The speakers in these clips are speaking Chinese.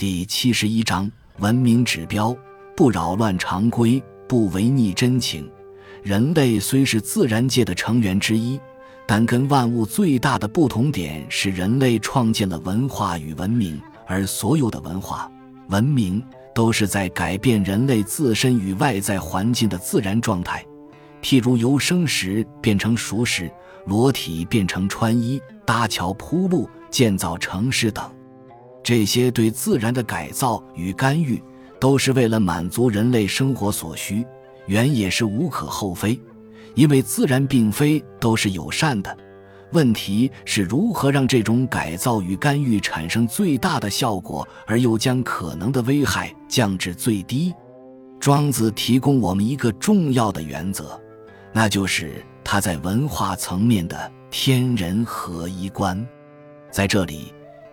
第七十一章文明指标：不扰乱常规，不违逆真情。人类虽是自然界的成员之一，但跟万物最大的不同点是，人类创建了文化与文明，而所有的文化、文明都是在改变人类自身与外在环境的自然状态。譬如由生食变成熟食，裸体变成穿衣，搭桥铺路，建造城市等。这些对自然的改造与干预，都是为了满足人类生活所需，原也是无可厚非。因为自然并非都是友善的，问题是如何让这种改造与干预产生最大的效果，而又将可能的危害降至最低。庄子提供我们一个重要的原则，那就是他在文化层面的天人合一观，在这里。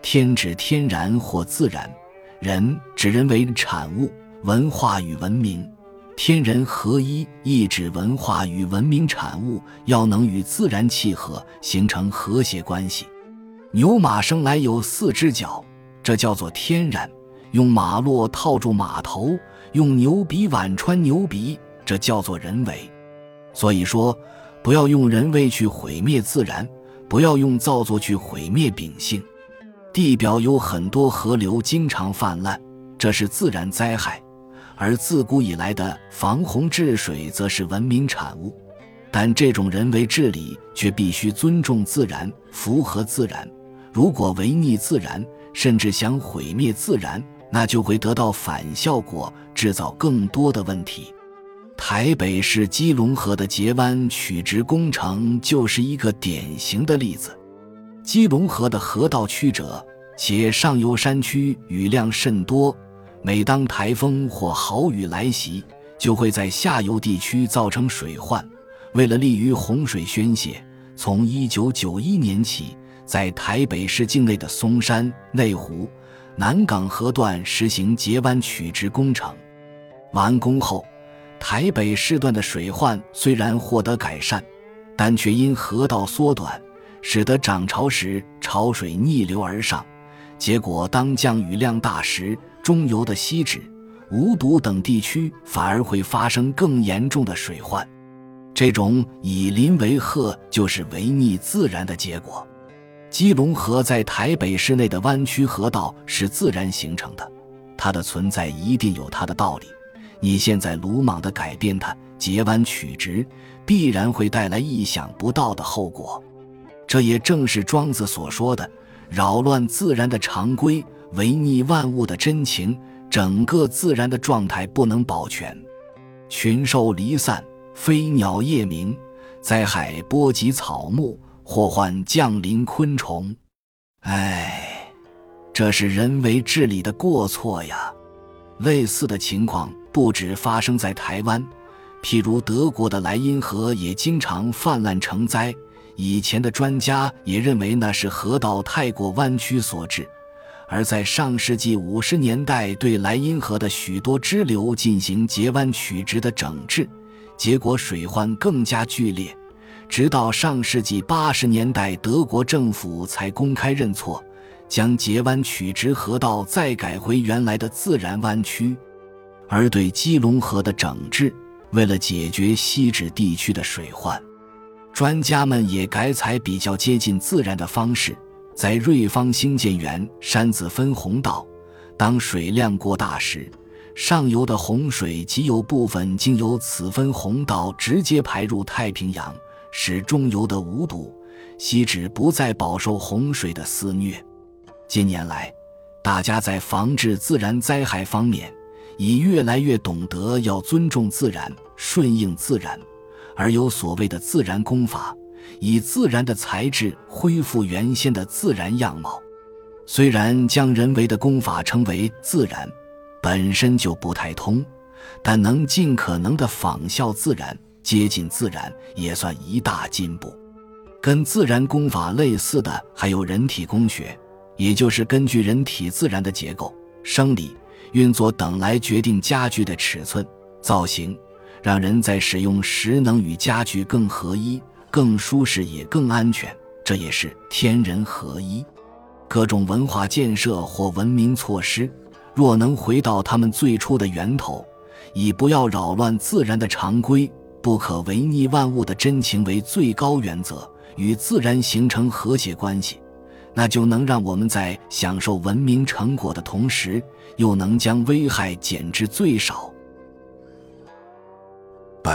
天指天然或自然，人指人为产物，文化与文明，天人合一，意指文化与文明产物要能与自然契合，形成和谐关系。牛马生来有四只脚，这叫做天然；用马络套住马头，用牛鼻挽穿牛鼻，这叫做人为。所以说，不要用人为去毁灭自然，不要用造作去毁灭秉性。地表有很多河流经常泛滥，这是自然灾害；而自古以来的防洪治水则是文明产物。但这种人为治理却必须尊重自然，符合自然。如果违逆自然，甚至想毁灭自然，那就会得到反效果，制造更多的问题。台北市基隆河的截弯取直工程就是一个典型的例子。基隆河的河道曲折，且上游山区雨量甚多，每当台风或豪雨来袭，就会在下游地区造成水患。为了利于洪水宣泄，从1991年起，在台北市境内的松山、内湖、南港河段实行截弯取直工程。完工后，台北市段的水患虽然获得改善，但却因河道缩短。使得涨潮时潮水逆流而上，结果当降雨量大时，中游的西址、无毒等地区反而会发生更严重的水患。这种以邻为壑，就是违逆自然的结果。基隆河在台北市内的弯曲河道是自然形成的，它的存在一定有它的道理。你现在鲁莽地改变它，截弯取直，必然会带来意想不到的后果。这也正是庄子所说的“扰乱自然的常规，违逆万物的真情”，整个自然的状态不能保全，群兽离散，飞鸟夜鸣，灾害波及草木，祸患降临昆虫。唉，这是人为治理的过错呀！类似的情况不止发生在台湾，譬如德国的莱茵河也经常泛滥成灾。以前的专家也认为那是河道太过弯曲所致，而在上世纪五十年代对莱茵河的许多支流进行截弯取直的整治，结果水患更加剧烈。直到上世纪八十年代，德国政府才公开认错，将截弯取直河道再改回原来的自然弯曲。而对基隆河的整治，为了解决西址地区的水患。专家们也改采比较接近自然的方式，在瑞芳兴建原山子分洪道。当水量过大时，上游的洪水极有部分经由此分洪道直接排入太平洋，使中游的无堵，西址不再饱受洪水的肆虐。近年来，大家在防治自然灾害方面，已越来越懂得要尊重自然，顺应自然。而有所谓的自然功法，以自然的材质恢复原先的自然样貌。虽然将人为的功法称为自然，本身就不太通，但能尽可能的仿效自然、接近自然，也算一大进步。跟自然功法类似的还有人体工学，也就是根据人体自然的结构、生理运作等来决定家具的尺寸、造型。让人在使用时能与家具更合一、更舒适也更安全，这也是天人合一。各种文化建设或文明措施，若能回到他们最初的源头，以不要扰乱自然的常规、不可违逆万物的真情为最高原则，与自然形成和谐关系，那就能让我们在享受文明成果的同时，又能将危害减至最少。